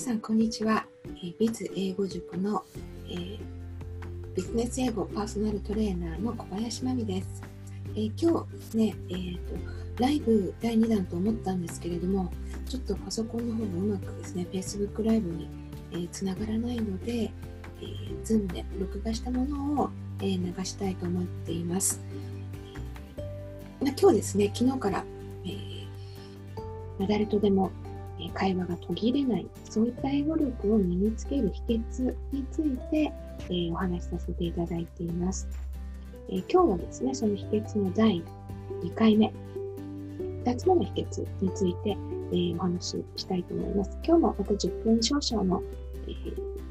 さんこんにちは、えー、ビズ英語塾の、えー、ビジネス英語パーソナルトレーナーの小林真美です、えー、今日ね、えーと、ライブ第2弾と思ったんですけれどもちょっとパソコンの方がうまくですね Facebook ライブにつな、えー、がらないので、えー、Zoom で録画したものを、えー、流したいと思っています、えー、今日ですね昨日から、えー、誰とでも会話が途切れない、そういった英語力を身につける秘訣について、え、お話しさせていただいています、え、今日はですね、その秘訣の第2回目、2つ目の秘訣について、え、お話ししたいと思います。今日もまた10分少々の、え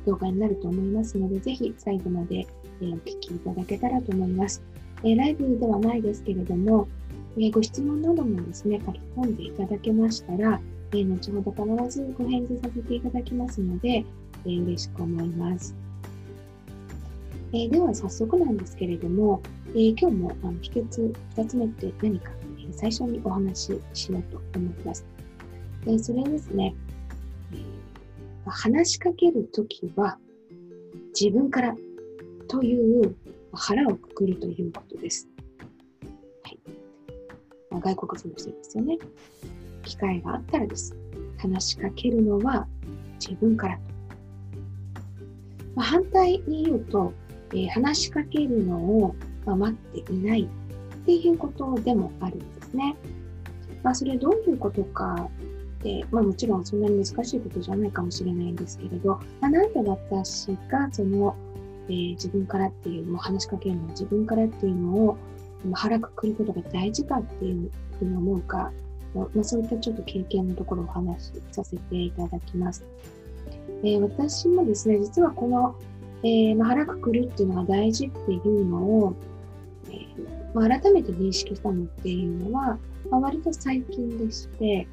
動画になると思いますので、ぜひ最後まで、えお聞きいただけたらと思います。えライブではないですけれども、えご質問などもですね、書き込んでいただけましたら、え、後ほど必ずご返事させていただきますので、えー、嬉しく思います。えー、では早速なんですけれども、えー、今日もあの秘訣2つ目って何か、えー、最初にお話ししようと思います。えー、それですね、えー、話しかけるときは自分からという腹をくくるということです。はい、外国人の人ですよね。機会があったらです。話しかけるのは自分からと。まあ、反対に言うと、えー、話しかけるのを、ま、待っていないっていうことでもあるんですね。まあ、それどういうことかって、まあ、もちろんそんなに難しいことじゃないかもしれないんですけれど、まあ、なんで私がその、えー、自分からっていう、もう話しかけるのは自分からっていうのを腹くくることが大事かっていうふうに思うかそういったちょっと経験のところをお話しさせていただきます。えー、私もですね、実はこの、えー、まあ、腹くくるっていうのが大事っていうのを、えー、まあ、改めて認識したのっていうのは、まあ、割と最近でして、え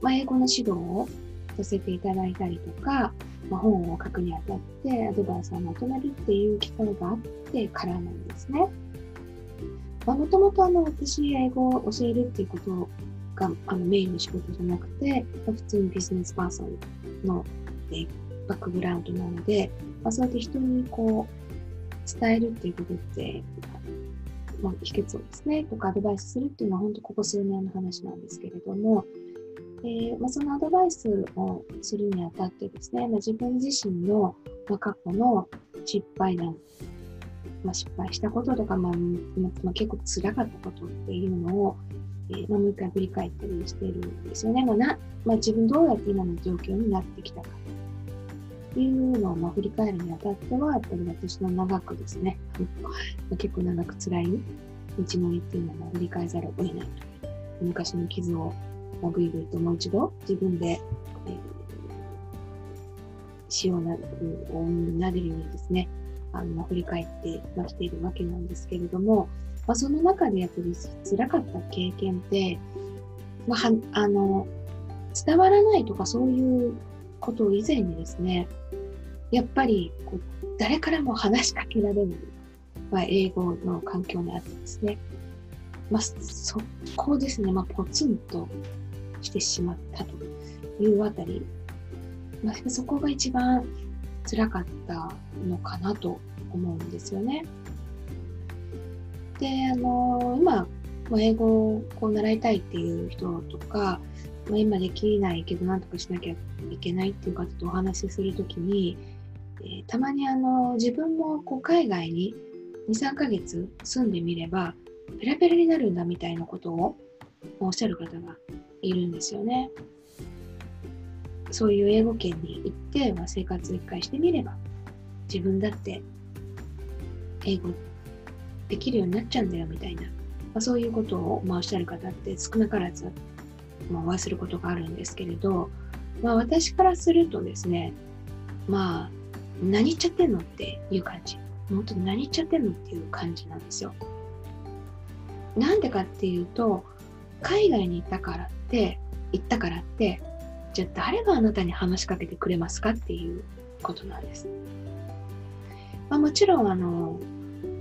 ま英語の指導をさせていただいたりとか、ま本を書くにあたってアドバイスをまとめるっていう機会があってからなんですね。もともと私英語を教えるっていうことがあのメインの仕事じゃなくて、普通にビジネスパーソンの、えバックグラウンドなので、まあ、そうやって人にこう伝えるっていうことって、まあ、秘訣をですね、とかアドバイスするっていうのは本当ここ数年の話なんですけれども、えーまあ、そのアドバイスをするにあたってですね、まあ、自分自身の、まあ、過去の失敗談まあ、失敗したこととか、まあまあ、結構辛かったことっていうのを、えー、まあ、もう一回振り返ったりしてるんですよね。まあなまあ、自分どうやって今の状況になってきたかというのをまあ振り返るにあたっては、やっぱり私の長くですね、結構長く辛い道のりっていうのを振り返ざるを得ないと。昔の傷を、まあ、ぐいぐいともう一度自分で、えー、塩をななでるようにですね、あの振り返ってきているわけなんですけれども、まあ、その中でやっぱり辛かった経験って、まあ、あの伝わらないとかそういうことを以前にですねやっぱりこう誰からも話しかけられない、まあ、英語の環境にあってですね、まあ、そこですね、まあ、ポツンとしてしまったというあたり、まあ、そこが一番辛かったのかなと思うんですよね。で、あの今、英語をこう習いたいっていう人とか、まあ、今できないけど何とかしなきゃいけないっていう方とお話しするときに、えー、たまにあの自分もこう海外に2、3ヶ月住んでみれば、ペラペラになるんだみたいなことをおっしゃる方がいるんですよね。そういう英語圏に行って、まあ、生活を一回してみれば、自分だって英語できるようになっちゃうんだよみたいな、まあ、そういうことを、まあ、おっしゃる方って少なからず、まあ、お会いすることがあるんですけれど、まあ、私からするとですね、まあ、何言っちゃってんのっていう感じ。本当に何言っちゃってんのっていう感じなんですよ。なんでかっていうと、海外に行ったからって、行ったからって、じゃあ誰があなたに話しかけてくれますかっていうことなんです。まあ、もちろんあの、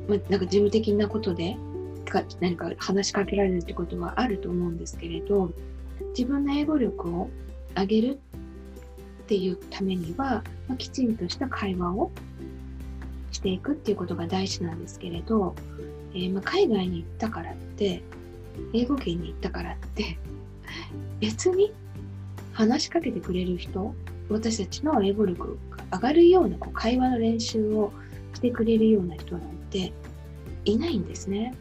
まあ、なんか事務的なことで何か話しかけられるってことはあると思うんですけれど自分の英語力を上げるっていうためには、まあ、きちんとした会話をしていくっていうことが大事なんですけれど、えー、まあ、海外に行ったからって英語圏に行ったからって 別に話しかけてくれる人私たちの英語力が上がるようなこう会話の練習をしてくれるような人なんていないんですね。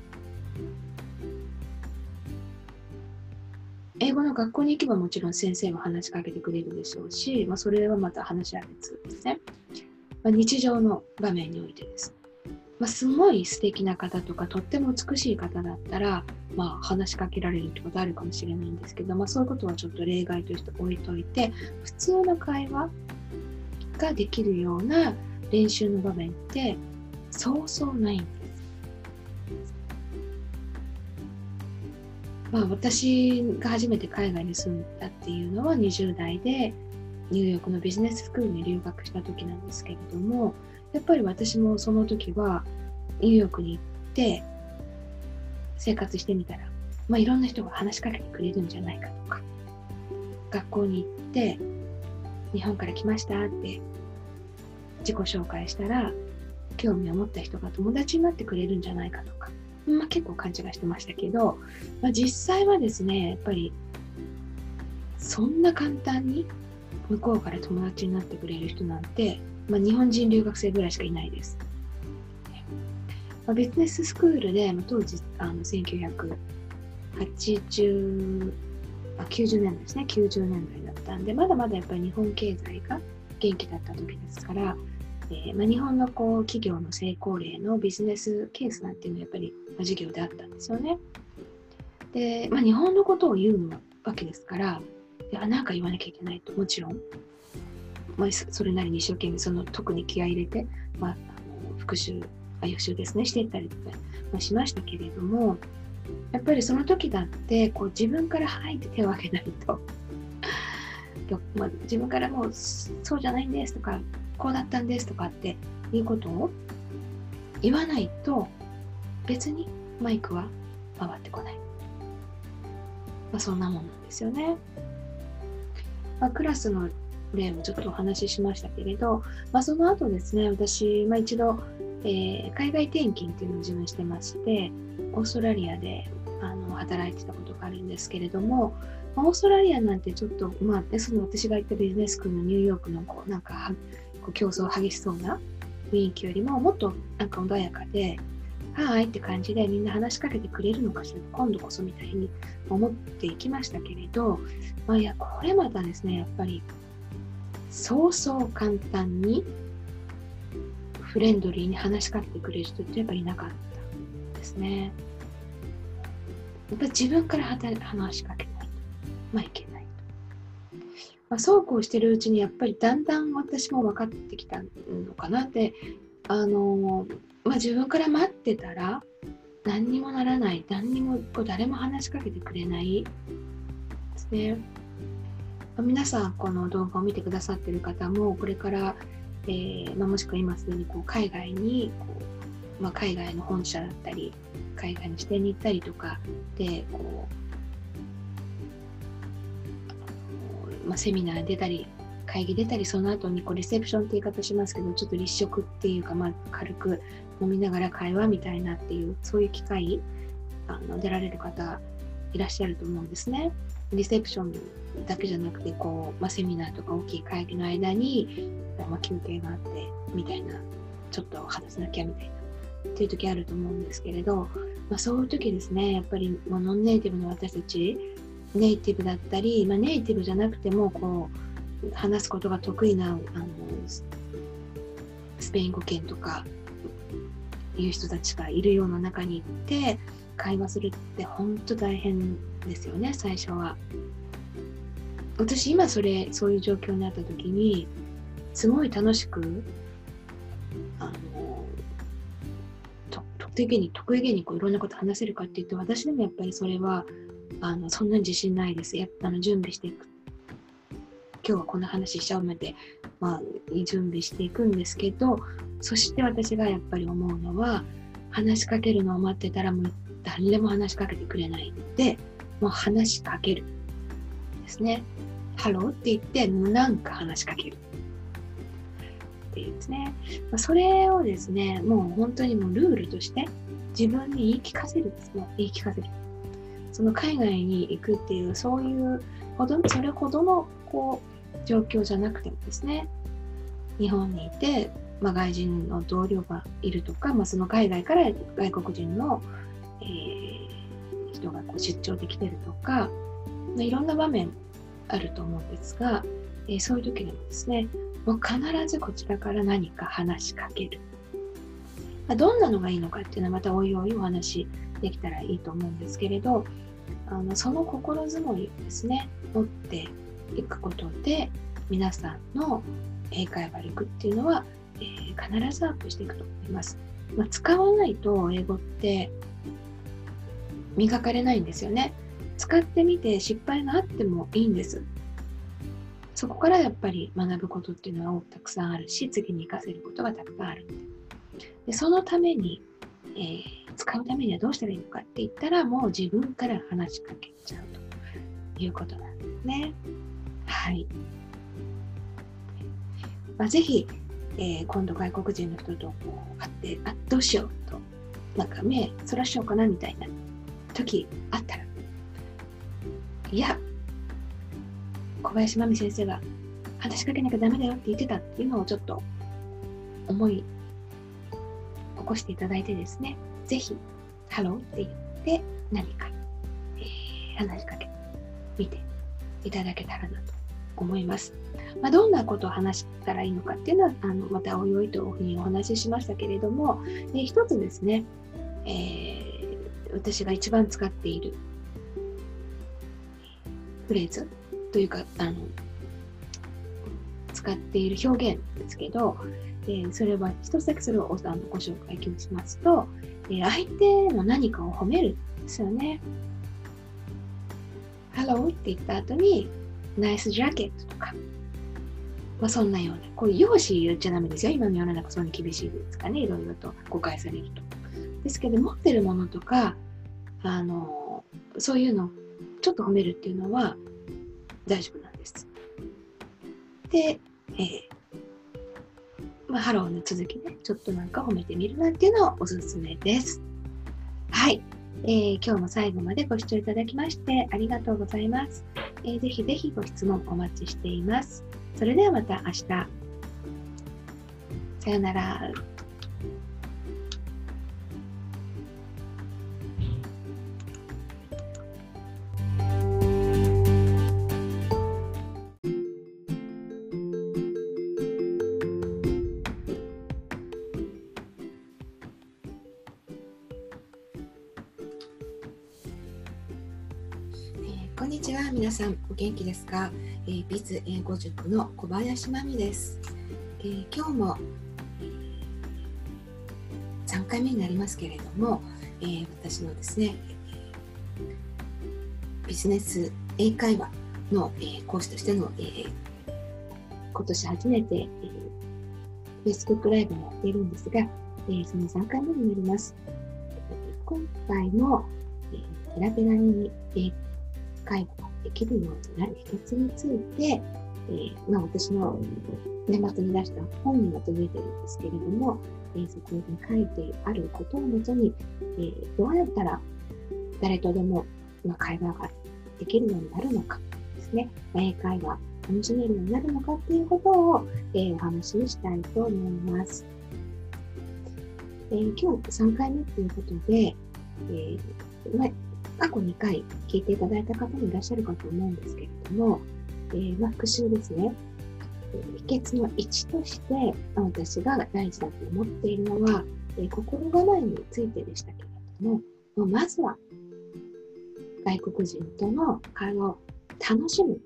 英語の学校に行けばもちろん先生も話しかけてくれるでしょうし、まあ、それはまた話は別ですね。まあ、日常の場面においてです。まあ、すごい素敵な方とかとっても美しい方だったら、まあ、話しかけられるってことあるかもしれないんですけど、まあ、そういうことはちょっと例外として置いといて普通の会話ができるような練習の場面ってそうそうないんです。まあ、私が初めて海外に住んだっていうのは20代でニューヨークのビジネススクールに留学した時なんですけれどもやっぱり私もその時はニューヨークに行って生活してみたら、まあ、いろんな人が話しかけてくれるんじゃないかとか学校に行って日本から来ましたって自己紹介したら興味を持った人が友達になってくれるんじゃないかとか、まあ、結構勘違いしてましたけど、まあ、実際はですねやっぱりそんな簡単に向こうから友達になってくれる人なんて、まあ、日本人留学生ぐらいしかいないです。まあ、ビジネススクールで、まあ、当時あの1980あ90年代ですね90年代だったんでまだまだやっぱり日本経済が元気だった時ですから、えーまあ、日本のこう企業の成功例のビジネスケースなんていうのはやっぱり、まあ、授業であったんですよね。で、まあ、日本のことを言うわけですからいやなんか言わなきゃいけないと。もちろん、まあ、それなりに一生懸命その特に気合い入れて、まあ、あの復習あ予習ですね。していったりとか、まあ、しましたけれどもやっぱりその時だってこう自分から「はい」って手を挙げないと。まあ、自分からもうそうじゃないんですとかこうだったんですとかっていうことを言わないと別にマイクは回ってこない、まあ、そんなもんなんですよね。まあ、クラスの例もちょっとお話ししましたけれど、まあ、その後ですね、私、まあ、一度、えー、海外転勤っていうのを自分してまして、オーストラリアであの働いてたことがあるんですけれども、ま、オーストラリアなんてちょっと、まあ、その私が行ったビジネスクールのニューヨークのこうなんかこう競争激しそうな雰囲気よりももっとなんか穏やかで、はいって感じでみんな話しかけてくれるのかしら今度こそみたいに思っていきましたけれど、まあ、いやこれまたですねやっぱりそうそう簡単にフレンドリーに話しかけてくれる人ってやっぱりいなかったですね。やっぱ自分から話しかけないと、まあ、いけない。まあ、そうこうしてるうちにやっぱりだんだん私も分かってきたのかなって、あのまあ、自分から待ってたら何にもならない。何にもこう誰も話しかけてくれない。ですね。皆さんこの動画を見てくださってる方もこれから、えー、まあ、もしくは今すでにこう海外にこう、まあ、海外の本社だったり海外の支店に行ったりとかでこう、まあ、セミナー出たり会議出たりその後にこうリセプションって言い方しますけどちょっと立食っていうか、まあ、軽く飲みながら会話みたいなっていうそういう機会あの出られる方いらっしゃると思うんですね。リセプションだけじゃなくてこう、まあ、セミナーとか大きい会議の間に、まあ、休憩があってみたいなちょっと話さなきゃみたいなっていう時あると思うんですけれど、まあ、そういう時ですねやっぱりノンネイティブの私たちネイティブだったり、まあ、ネイティブじゃなくてもこう話すことが得意なあのスペイン語圏とかいう人たちがいるような中に行って会話するって本当大変ですよね最初は。私今それそういう状況になった時にすごい楽しくあの得意げに得意げにこういろんなこと話せるかっていうと私でもやっぱりそれはあのそんなに自信ないです。やっぱあの準備していく。今日はこんな話しちゃうまで、まあ、準備していくんですけどそして私がやっぱり思うのは話しかけるのを待ってたらもう誰でも話しかけてくれないのでもう話しかけるですね。ハローって言ってなんか話しかける。っていうですね、まあ、それをですねもう本当にもうルールとして自分に言い聞かせるですね。言い聞かせる。その海外に行くっていうそういうほどそれほどのこう状況じゃなくてもですね日本にいて、まあ、外人の同僚がいるとか、まあ、その海外から外国人の、えー、人がこう出張できてるとか、まあ、いろんな場面あると思うんですが、えー、そういう時にもですねもう必ずこちらから何か話しかける。ま、どんなのがいいのかっていうのはまたおいおいお話できたらいいと思うんですけれどあのその心づもりをですね持っていくことで皆さんの英会話力っていうのは、えー、必ずアップしていくと思います。まあ、使わないと英語って磨かれないんですよね。使ってみて失敗があってもいいんです。そこからやっぱり学ぶことっていうのはたくさんあるし、次に活かせることがたくさんある。でそのために、えー、使うためにはどうしたらいいのかって言ったら、もう自分から話しかけちゃうということなんですね。はい。まあ、ぜひ、えー、今度外国人の人とこう会って、あ、どうしようと、なんか目そらしようかなみたいな時あったら、いや、小林真美先生が話しかけなきゃダメだよって言ってたっていうのをちょっと思い起こしていただいてですね、ぜひ、ハローって言って何か、えー、話しかけてみていただけたらなと思います。まあ、どんなことを話したらいいのかっていうのは、あのまたおいおいというふうにお話ししましたけれども、え一つですね、えー、私が一番使っているフレーズというか、あの使っている表現ですけど、えー、それは一つだけそれをあのご紹介しますと、えー、相手の何かを褒めるんですよね。Hello って言った後に、ナイスジャケットとか、まあ、そんなような、こういう容姿言っちゃダメですよ。今の世の中そんな厳しいですかね。いろいろと誤解されると。ですけど、持ってるものとか、あの、そういうの、ちょっと褒めるっていうのは大丈夫なんです。で、えー、まあ、ハローの続きね、ちょっとなんか褒めてみるなんていうのをおすすめです。はい。えー、今日も最後までご視聴いただきましてありがとうございます。えー、ぜひぜひご質問お待ちしています。それではまた明日。さようなら。にちは。皆さんお元気ですか、えー、ビズ英語塾の小林真美です、えー、今日も、3回目になりますけれども、えー、私のですねビジネス英会話の、えー、講師としての、えー、今年初めて、えー、Facebook ライブもやっているんですが、えー、その3回目になります。今回も、え、ペラペラに英会話ができるようになる秘訣について、えー、まあ、私の年末に出した本にまとめてるんですけれども、えー、そこに書いてあることをもとに、えー、どうやったら誰とでも、まあ、会話ができるようになるのかですね、英会話楽しめるようになるのかっていうことを、えー、お話ししたいと思います。えー、今日3回目ということで、えーまあ、過去2回聞いていただいた方もいらっしゃるかと思うんですけれども、えー、まあ、復習ですね。秘訣の1として、ま、私が大事だと思っているのは、えー、心構えについてでしたけれども、ま、まずは外国人との会話を楽しむっ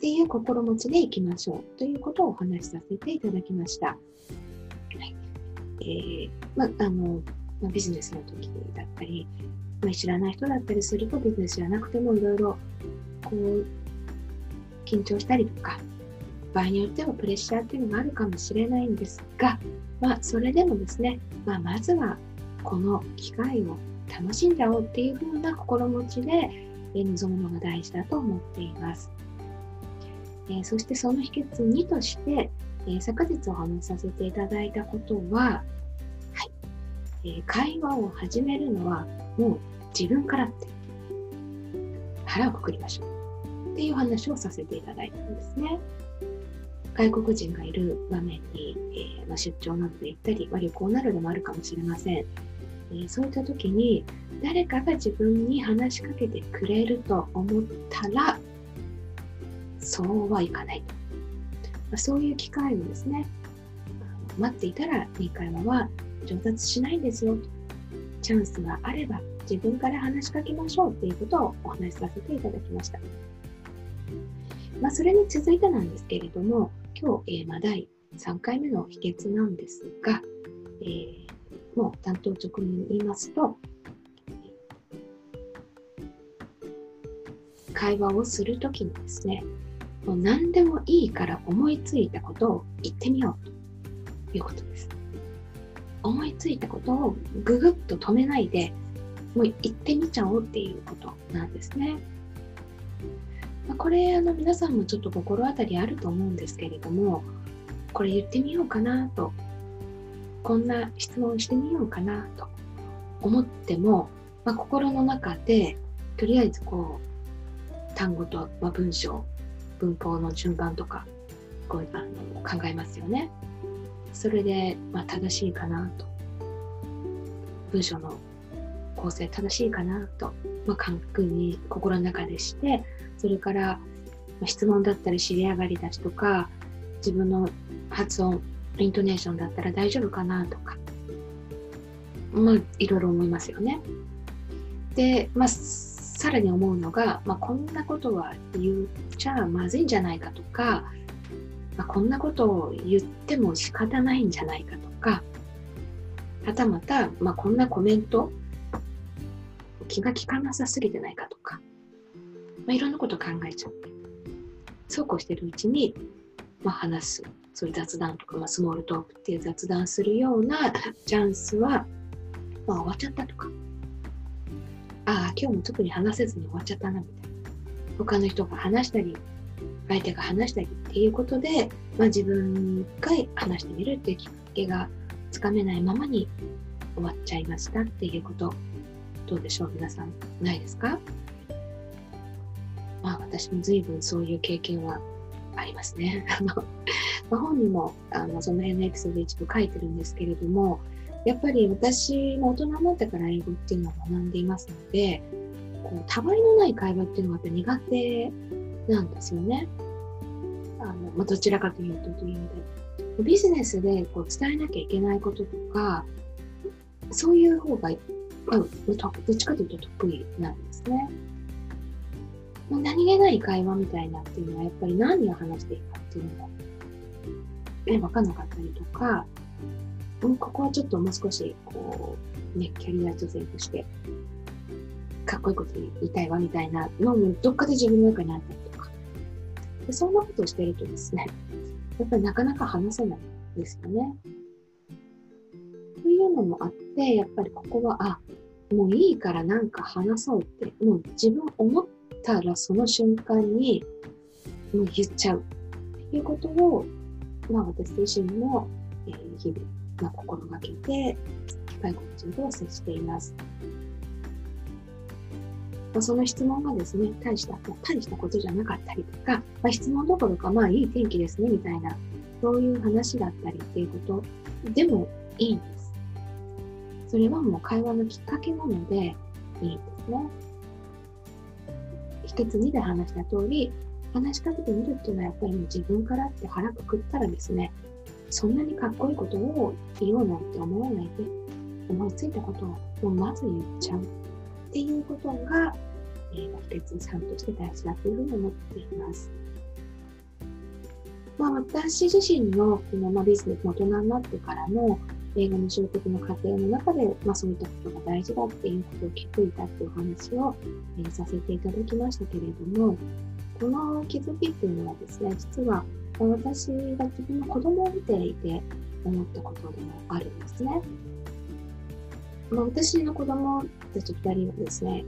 ていう心持ちでいきましょうということをお話しさせていただきました。はいえーまあのま、ビジネスの時だったり、まあ、知らない人だったりするとビジネスじゃなくてもいろいろこう緊張したりとか場合によってはプレッシャーっていうのがあるかもしれないんですが、まあ、それでもですね、まあ、まずはこの機会を楽しんじゃおうっていう風な心持ちで臨むのが大事だと思っています。えー、そしてその秘訣2として、えー、昨日お話しさせていただいたことは、えー、会話を始めるのはもう自分からって腹をくくりましょうっていう話をさせていただいたんですね。外国人がいる場面に、えー、ま、出張などで行ったり、まあ、旅行などでもあるかもしれません。えー、そういった時に誰かが自分に話しかけてくれると思ったらそうはいかないと。まあ、そういう機会をですね、待っていたらいい会話は上達しないんですよ。チャンスがあれば自分から話しかけましょうっていうことをお話しさせていただきました。まあ、それに続いてなんですけれども、今日、えー、まあ、第3回目の秘訣なんですが、えー、もう担当直入に言いますと、会話をするときにですね、もう何でもいいから思いついたことを言ってみようということです。思いついたことをぐぐっと止めないで、もう言ってみちゃおうっていうことなんですね。ま、これあの皆さんもちょっと心当たりあると思うんですけれども、これ言ってみようかなと、こんな質問してみようかなと思っても、まあ、心の中でとりあえずこう単語と、まあ、文章文法の順番とかこうあの考えますよね。それで、まあ、正しいかなと。文章の構成正しいかなと、まあ、確認心の中でしてそれから、質問だったり知り上がりだしとか自分の発音イントネーションだったら大丈夫かなとか。まあいろいろ思いますよね。で、まあさらに思うのが、まあ、こんなことは言っちゃまずいんじゃないかとか、まあ、こんなことを言っても仕方ないんじゃないかとかはたまた、まあ、こんなコメント気が利かなさすぎてないかとか、まあ、いろんなこと考えちゃってそうこうしてるうちに、まあ、話すそういう雑談とか、まあ、スモールトークっていう雑談するようなチャンスは、まあ、終わっちゃったとかああ、今日も特に話せずに終わっちゃったな、みたいな。他の人が話したり、相手が話したりっていうことで、まあ、自分が話してみるっていうきっかけがつかめないままに終わっちゃいましたっていうこと、どうでしょう皆さん、ないですか？まあ私も随分そういう経験はありますね。あの、ま、本にもあのその辺のエピソード一部書いてるんですけれども、やっぱり私も大人になってから英語っていうのを学んでいますので、こう、たわいのない会話っていうのがやっぱ苦手なんですよね。あの、まあ、どちらかというとというで。ビジネスでこう伝えなきゃいけないこととか、そういう方が、まあ、どっちかというと得意なんですね。まあ、何気ない会話みたいなっていうのはやっぱり何を話していいかっていうのが、え、わかんなかったりとか、ここはちょっともう少し、こう、ね、キャリア女性として、かっこいいこと言いたいわみたいなのも、どっかで自分の中にあったりとか。でそんなことをしているとですね、やっぱりなかなか話せないんですよね。というのもあって、やっぱりここは、あ、もういいからなんか話そうって、もう自分思ったらその瞬間にもう言っちゃうっていうことを、まあ私自身も、えー、日々まあ、心がけて外国人と接しています。まあ、その質問がですね、大した、大したことじゃなかったりとか、まあ、質問どころか、まあいい天気ですね、みたいな、そういう話だったりっていうことでもいいんです。それはもう会話のきっかけなのでいいんですね。秘訣2で話した通り、話しかけてみるっていうのはやっぱり自分からって腹くくったらですね、そんなにかっこいいことを言おうなんて思わないで、思いついたことをもうまず言っちゃうっていうことが、えー、秘訣さんとして大事だというふうに思っています。まあ、私自身のこの、まあ、ビジネス大人になってからの英語の習得の過程の中で、まあ、そういったことが大事だっていうことを気づいたっていう話を、えー、させていただきましたけれども、この気づきっていうのはですね、実は私が自分の子供を見ていて思ったことでもあるんですね。まあ、私の子供たち2人はですね、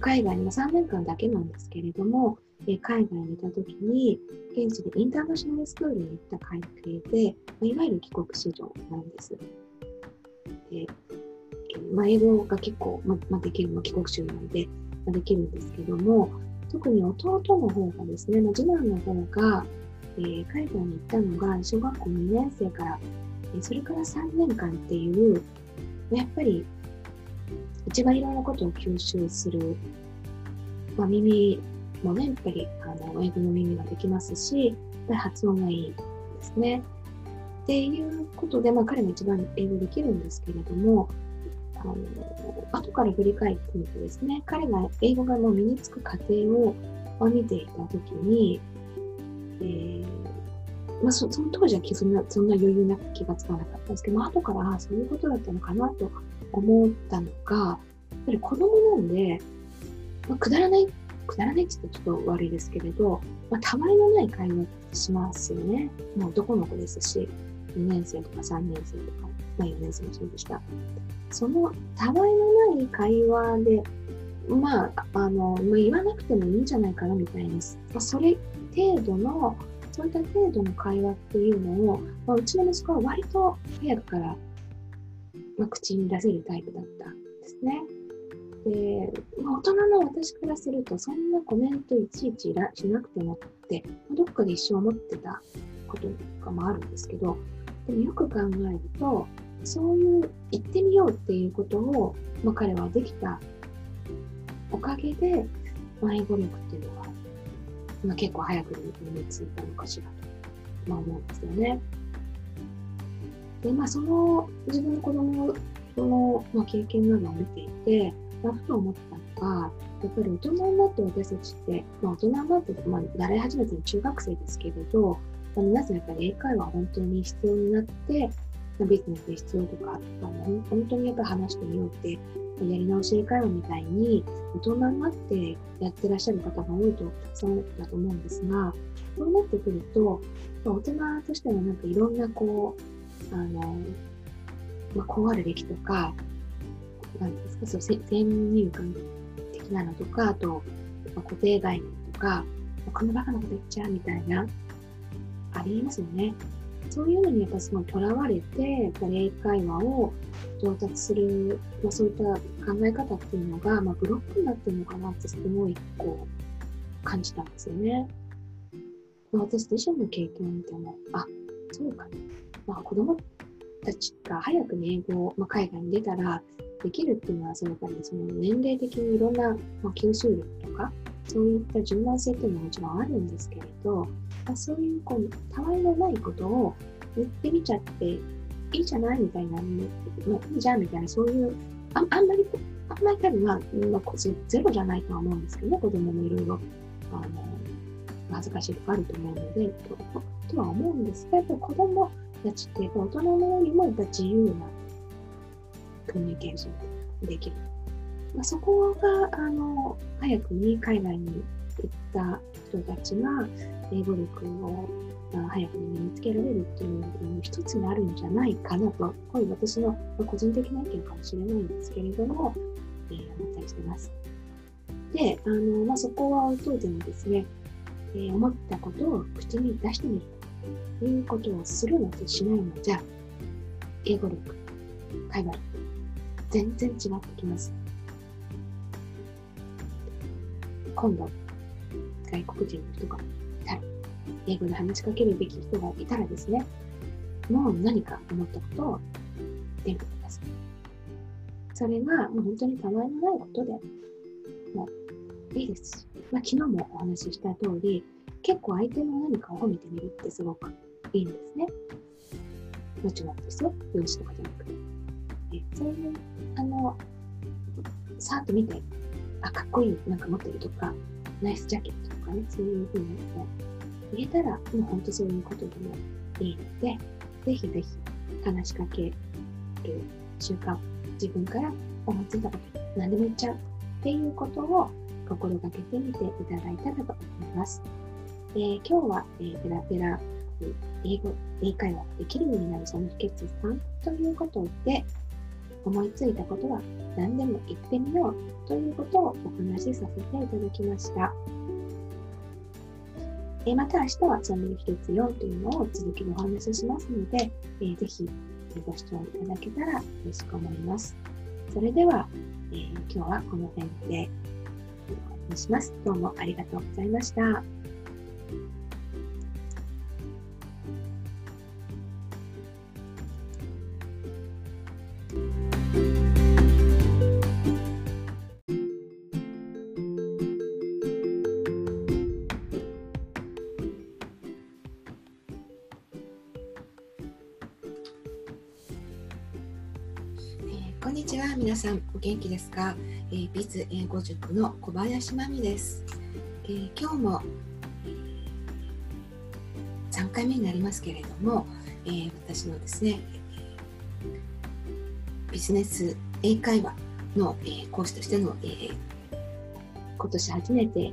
海外に3年間だけなんですけれども、え海外にいた時に、現地でインターナショナルスクールに行った関係で、まいわゆる帰国子女なんです。でまあ、英語が結構、ままできる、まあ、帰国子女なので、まできるんですけども、特に弟の方がですね、ま、次男の方が、えー、海外に行ったのが小学校2年生から、え、それから3年間っていう、やっぱり一番いろんなことを吸収する、まあ、耳もね、やっぱりあの英語の耳ができますし、発音がいいですね。っていうことで、まあ、彼も一番英語できるんですけれども、あの後から振り返ってみてですね、彼が英語がもう身につく過程を、見ていたときに、えーまあそ、の当時はそんなそんな余裕なく気がつかなかったんですけど、まあ、後からああそういうことだったのかなと思ったのが、やっぱり子供なんで、まあ、くだらない、くだらないって言ってちょっと悪いですけれど、まあ、たわいのない会話しますよね。もう男の子ですし、2年生とか3年生とか、まあ、4年生もそうでした。そのたわいのない会話で、まあ、あの、まあ、言わなくてもいいんじゃないかなみたいな、まあ、それ程度の、そういった程度の会話っていうのを、まあ、うちの息子は割と早くから、まあ、口に出せるタイプだったんですね。で、まあ、大人の私からすると、そんなコメントいちいちしなくてもってま、どっかで一生思ってたこととかもあるんですけど、でもよく考えると、そういう行ってみようっていうことを、まあ、彼はできたおかげで、まあ、英語力っていうのは、まあ、結構早く身についたのかしらと、まあ、思うんですよね。で、まあ、その自分の子供の、まあ、経験などを見ていて、まあ、ふと思ったのが、やっぱり大人になって私たちって、まあ、大人になって、まあ、習い始めてる中学生ですけれど、まあ、皆さんやっぱり英会話は本当に必要になって、ビジネスで必要とか、あの？本当にやっぱり話してみようって、やり直し英会話みたいに大人になってやってらっしゃる方が多いとたくさんだと思うんですが、そうなってくると、まあ大人としてはなんかいろんなこう、あの、まあ、こうあるべきとか、なんですか、そう先入観的なのとか、あと、まあ、固定概念とか、このバカなこと言っちゃうみたいな、ありえますよね。そういうのにやっぱすごいとらわれて、やっぱり英会話を上達する、まあ、そういった考え方っていうのが、まあ、ブロックになってるのかなってすごいこう感じたんですよね。私自身の経験を見ても、あ、そうか、まあ、子供たちが早く英語を、まあ、海外に出たらできるっていうのは、そのやっぱりその年齢的にいろんな、まあ、吸収力とか、そういった柔軟性っていうのはもちろんあるんですけれど、まあそういうこうたわいのないことを言ってみちゃっていいじゃないみたいな、まあ、いいじゃんみたいな、そういう、ああんまり、あんまり多分、まあ、まあ、ゼロじゃないとは思うんですけどね、子供もいろいろ、あの、恥ずかしいとかあると思うので、ととは思うんですけど、子供たちって大人のよりもやっぱ自由なコミュニケーションできる。まあ、そこが、あの、早くに海外に行った人たちが英語力を早くに身につけられるっていうのも一つにあるんじゃないかなと、こういう私の個人的な意見かもしれないんですけれども、えー、思ったりしてます。で、あのまあ、そこは置いといてもですね、えー、思ったことを口に出してみるいうことをするのとしないのじゃ、英語力、会話力、全然違ってきます。今度、外国人の人がいたら、英語で話しかけるべき人がいたらですね、もう何か思ったことを言ってみてください。それがもう本当にたわいのないことでもういいですし、まあ、昨日もお話しした通り、結構相手の何かを褒めてみるってすごくいいんですね。もちろんですよ。容姿とかじゃなくて。えそういう、あの、さーっと見て、あ、かっこいい、なんか持ってるとか、ナイスジャケットとかね、そういうふうに言えたら、もう本当そういうことでもいいので、ぜひぜひ話しかける習慣、自分から思いついたこと、何でも言っちゃうっていうことを心がけてみていただいたらと思います。えー、今日は、えー、ペラペラ英語、英会話できるようになるその秘訣3ということで、思いついたことは何でも言ってみようということをお話しさせていただきました。えまた明日はその秘訣4というのを続きでお話ししますので、えぜひご視聴いただけたら嬉しく思います。それでは、えー、今日はこの辺でお願いします。どうもありがとうございました。こんにちは。皆さんお元気ですか、えー、ビズ英語塾の小林真美です、えー、今日も、回目になりますけれども、えー、私のですねビジネス英会話の、えー、講師としての、えー、今年初めて、え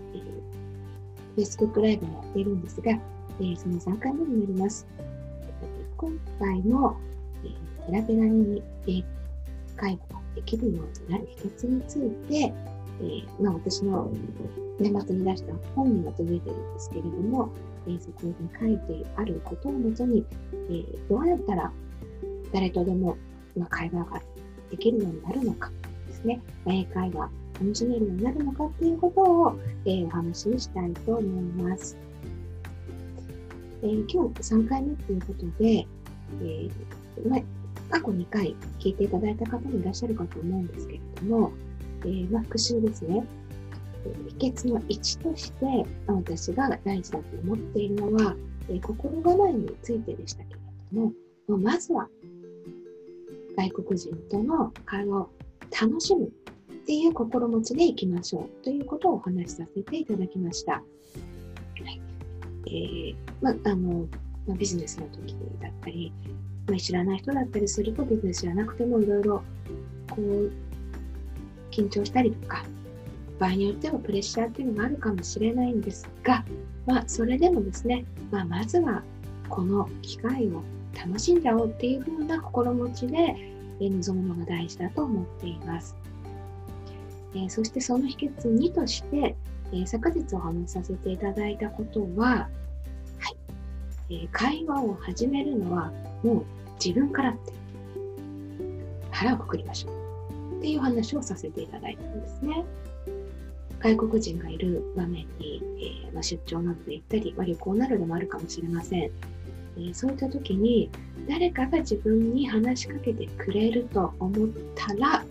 ー、Facebook ライブをやっているんですが、えー、その3回目になります。今回も、えー、ペラペラに英会話ができるようになる秘訣について、えー、まあ、私の年末に出した本にまとめてるんですけれども、えー、そこに書いてあることをもとに、えー、どうやったら誰とでも、ま会話ができるようになるのかですね、英会話楽しめるようになるのかっていうことを、えー、お話ししたいと思います。えー、今日3回目ということで、えーま過去2回聞いていただいた方もいらっしゃるかと思うんですけれども、えー、ま、復習ですね。秘訣の1として私が大事だと思っているのは、え、心構えについてでしたけれども、もまずは外国人との会話を楽しむっていう心持ちでいきましょうということをお話しさせていただきました。はいえーまあのま、ビジネスの時だったり、まあ、知らない人だったりするとビジネスじゃなくてもいろいろこう緊張したりとか場合によってはプレッシャーっていうのがあるかもしれないんですが、まあ、それでもですね、まあ、まずはこの機会を楽しんじゃおうっていう風な心持ちで臨むのが大事だと思っています。えー、そしてその秘訣2として、えー、昨日お話しさせていただいたことは、はいえー、会話を始めるのはもう自分からって腹をくくりましょうっていう話をさせていただいたんですね。外国人がいる場面に、えー、まあ、出張などで行ったり、まあ、旅行などでもあるかもしれません。えー、そういった時に誰かが自分に話しかけてくれると思ったら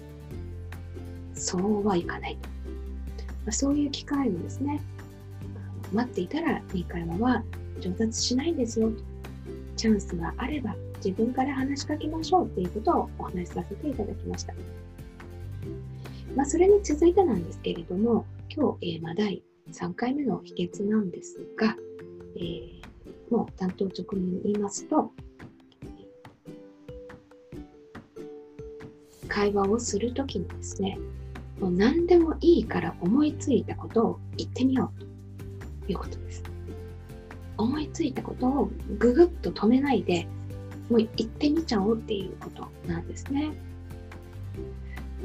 そうはいかないと、まあ、そういう機会をですね待っていたら英会話は上達しないんですよチャンスがあれば自分から話しかけましょうっていうことをお話しさせていただきました。まあ、それに続いてなんですけれども、今日、えー、まあ、第3回目の秘訣なんですが、えー、もう担当直入に言いますと、会話をするときにですね、もう何でもいいから思いついたことを言ってみようということです。思いついたことをぐぐっと止めないでもう言ってみちゃおうっていうことなんですね。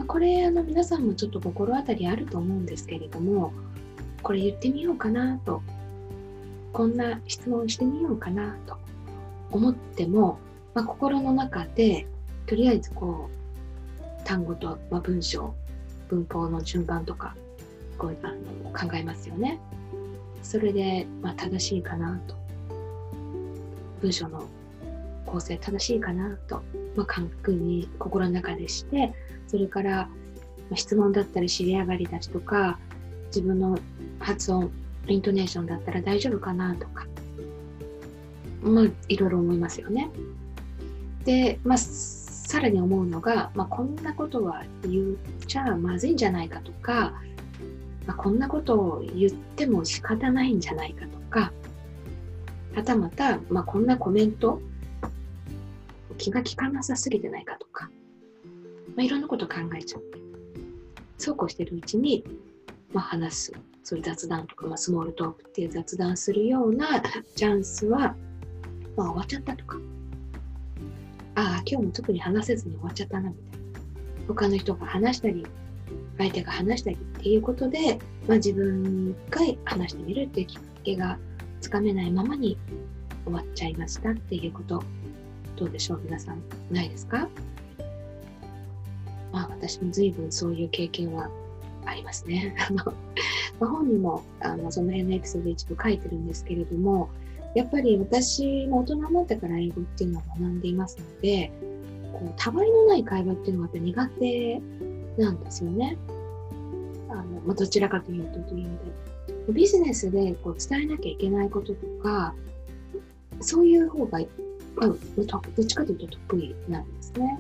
これあの皆さんもちょっと心当たりあると思うんですけれどもこれ言ってみようかなと。こんな質問してみようかなと思っても、まあ、心の中でとりあえずこう単語と、まあ、文章文法の順番とかこうあの考えますよね。それで、まあ、正しいかなと。文章の構成正しいかなと、まあ、確認心の中でしてそれから、質問だったり知り上がりだしとか自分の発音イントネーションだったら大丈夫かなとかまあいろいろ思いますよね。で、まあ、さらに思うのが、まあ、こんなことは言っちゃまずいんじゃないかとかまあ、こんなことを言っても仕方ないんじゃないかとか、はたまた、まあ、こんなコメント、気が利かなさすぎてないかと、まあ、いろんなこと考えちゃって、そうこうしてるうちに、まあ、話す、そういう雑談とか、まあ、スモールトークっていう雑談するようなチャンスは、まあ、終わっちゃったとか、ああ、今日も特に話せずに終わっちゃったな、みたいな。他の人が話したり、相手が話したりっていうことで、まあ、自分が話してみるっていうきっかけがつかめないままに終わっちゃいましたっていうこと。どうでしょう皆さん。ないですか？まあ私も随分そういう経験はありますね。まあ、本にもあのその辺のエピソード一部書いてるんですけれどもやっぱり私も大人になってから英語っていうのを学んでいますのでこうたわいのない会話っていうのがやっぱ苦手なんですよね。あのまあ、どちらかというとという意味で。ビジネスでこう伝えなきゃいけないこととかそういう方が、まあ、どっちかというと得意なんですね。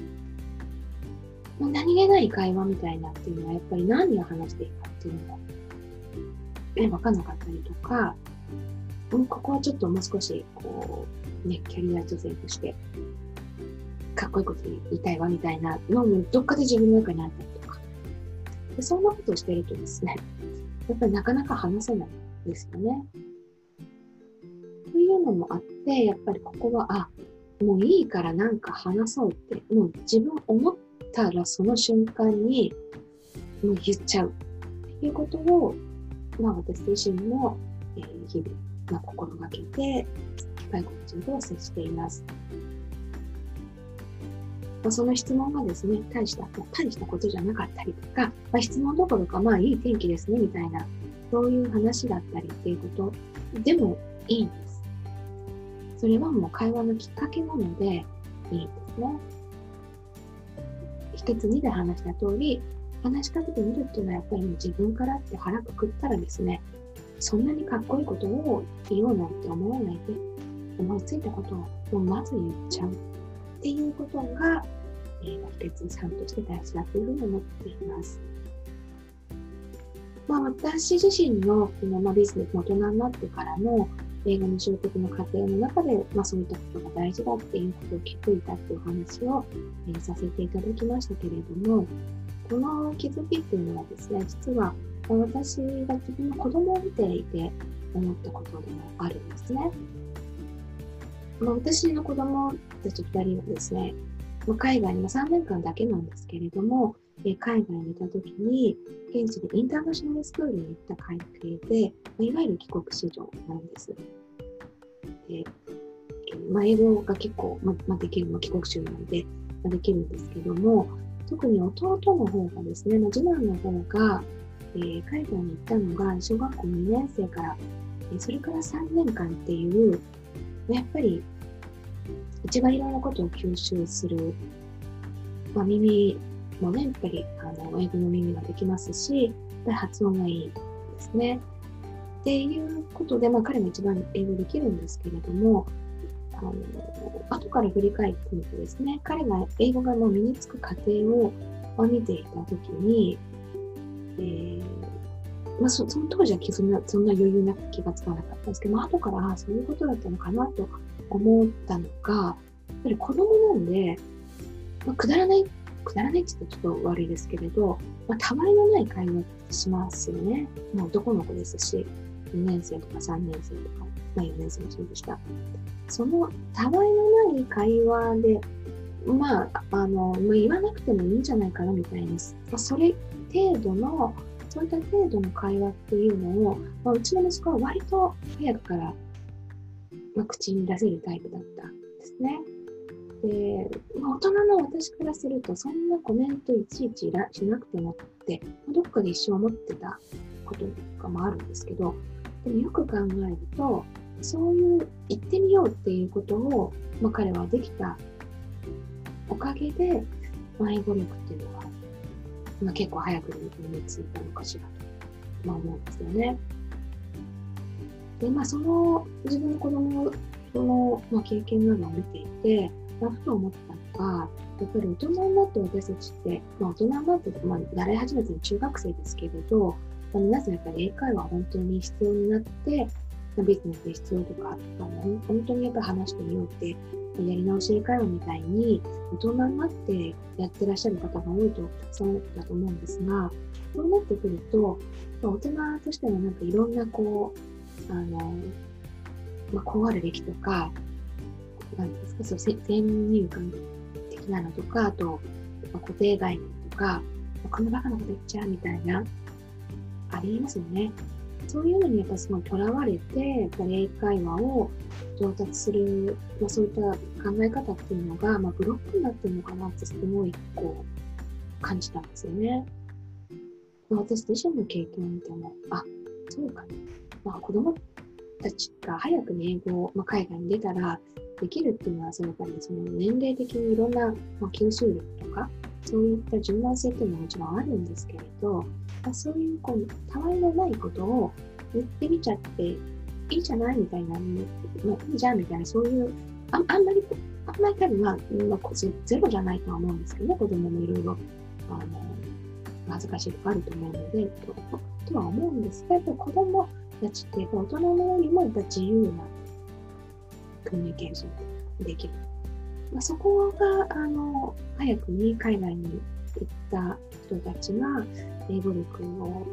何気ない会話みたいなっていうのはやっぱり何を話していいかっていうのが、ね、分かんなかったりとか、うん、ここはちょっともう少しこう、ね、キャリア女性としてかっこいいこと言いたいわみたいなのもどっかで自分の中にあったりとかでそんなことをしてるとですねやっぱりなかなか話せないんですよね。というのもあってやっぱりここはあもういいからなんか話そうってもう自分思ったらその瞬間にもう言っちゃうっていうことを、まあ、私自身も、えー、日々、まあ、心がけて外国人と接しています。まあ、その質問がですね、大した、大したことじゃなかったりとか、まあ、質問どころか、まあいい天気ですね、みたいな、そういう話だったりっていうことでもいいんです。それはもう会話のきっかけなのでいいんですね。秘訣2で話した通り、話しかけてみるっていうのはやっぱり自分からって腹くくったらですね、そんなにかっこいいことを言おうなんて思わないで、思いついたことをまず言っちゃうっていうことが、えー、秘訣3として大事だというふうに思っています。まあ、私自身のこの、まあ、ビジネス大人になってからの英語の習得の過程の中で、まあ、そういったことが大事だっていうことを気づいたっていう話を、えー、させていただきましたけれども、この気づきっていうのはですね、実は私が自分の子供を見ていて思ったことでもあるんですね。まあ、私の子供たち2人はですね、まあ、海外に3年間だけなんですけれども、え海外にいた時に、現地でインターナショナルスクールに行った関係で、いわゆる帰国子女なんです。でまあ、英語が結構、まま、できるの帰国子女なので、ま、できるんですけども、特に弟の方がですね、ま、次男の方が、えー、海外に行ったのが小学校2年生から、えー、それから3年間っていうやっぱり一番いろんなことを吸収する、ま、耳もね、やっぱりあの英語の耳ができますし、やっぱり発音がいいですね。っていうことで、まあ、彼も一番英語できるんですけれども、あの後から振り返ってみてですね、彼が英語がもう身につく過程を、見ていたときに、えーまあそ、その当時はそんなそんな余裕なく気がつかなかったんですけど、まあ、後からそういうことだったのかなと思ったのが、やっぱり子供なんで、まあ、くだらない、くだらないって言ったらちょっと悪いですけれど、まあ、たわいのない会話しますよね。まあ、男の子ですし、2年生とか3年生とか、まあ、4年生もそうでした。そのたわいのない会話で、まあ、あの、ま、言わなくてもいいんじゃないかなみたいな、ま、それ程度のそういった程度の会話っていうのを、まあ、うちの息子は割と早くから、まあ、口に出せるタイプだったんですね。で、まあ、大人の私からすると、そんなコメントいちいちしなくてもって、どっかで一生思ってたこととかもあるんですけど、でもよく考えると、そういう行ってみようっていうことを、まあ、彼はできたおかげで、まあ、英語力っていうのはまあ、結構早く身についたのかしらと、まあ、思うんですよね。で、まあ、その自分の子供の、まあ、経験などを見ていて、ふと思ったのが、やっぱり大人になって私たちって、まあ、大人になって、まあ、習い始めて中学生ですけれど、あ、皆さんやっぱり英会話本当に必要になって、まあ、ビジネスで必要とか、まあ、本当にやっぱ話してみようってやり直し英会話みたいに大人になってやってらっしゃる方が多いとたくさんだと思うんですがそうなってくると大人としてのなんかいろんなこうあの、まあ、こうあるべきとか何ですかそう先入観的なのとかあと、まあ、固定概念とかこのバカなこと言っちゃうみたいなありえますよね。そういうのにやっぱすごいとらわれて、英会話を上達する、まあ、そういった考え方っていうのが、まあ、ブロックになってるのかなってすごいこう感じたんですよね。まあ、私自身の経験を見ても、あ、そうか、まあ、子供たちが早くね、英語、まあ、海外に出たらできるっていうのは、そのやっぱりその年齢的にいろんな、まあ、吸収力とか、そういった柔軟性っていうのはもちろんあるんですけれど、まあ、そういうこうたわいのないことを言ってみちゃっていいじゃないみたいな、まあ、いいじゃんみたいな、そういうああんまり、あんまり多分、まあ、まあ、ゼロじゃないとは思うんですけどね、子供もいろいろ、恥ずかしいとかあると思うので、ととは思うんですけど、子供たちって大人のよりもやっぱ自由なコミュニケーションができる。まあ、そこが、あの、早くに海外に行った人たちが、英語力を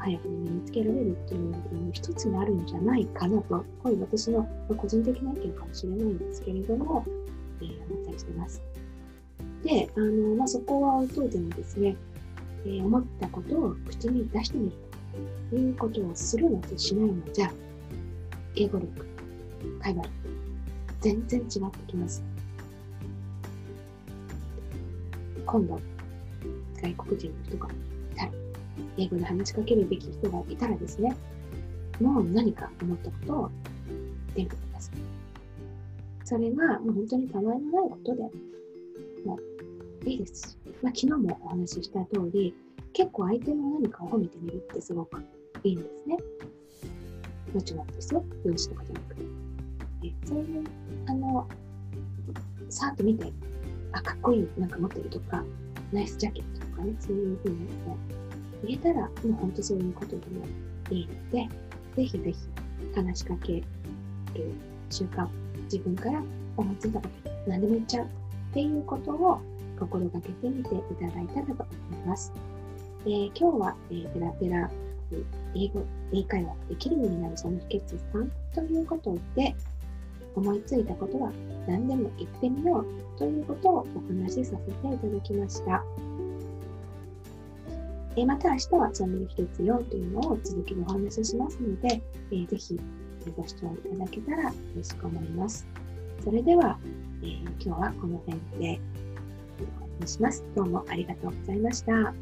早くに身につけられるっていうのも一つにあるんじゃないかなと、こういう私の個人的な意見かもしれないんですけれども、えー、思ったりしてます。で、あの、まあ、そこは置いといてもですね、えー、思ったことを口に出してみるということをするのとしないのじゃ、英語力、会話力、全然違ってきます。今度、外国人の人がいたら、英語で話しかけるべき人がいたらですね、もう何か思ったことを言ってみてください。それがもう本当にたわいのないことでもういいですし、まあ、昨日もお話しした通り、結構相手の何かを褒めてみるってすごくいいんですね。もちろんですよ。容姿とかじゃなくて。そういう、あの、さーっと見て、あ、かっこいい、なんか持ってるとか、ナイスジャケットかね、そういうふうに言えたら、もう本当そういうことでもいいので、ぜひぜひ話しかける習慣、自分から思いついたこと、何でも言っちゃうっていうことを心がけてみていただいたらと思います。えー、今日は、えー、ペラペラ英語、英会話できるようになるその秘訣3ということで、思いついたことは何でも言ってみようということをお話しさせていただきました。えまた明日はチャンネル一つよというのを続きでお話ししますので、えー、ぜひご視聴いただけたら嬉しく思います。それでは、えー、今日はこの辺でお話します。どうもありがとうございました。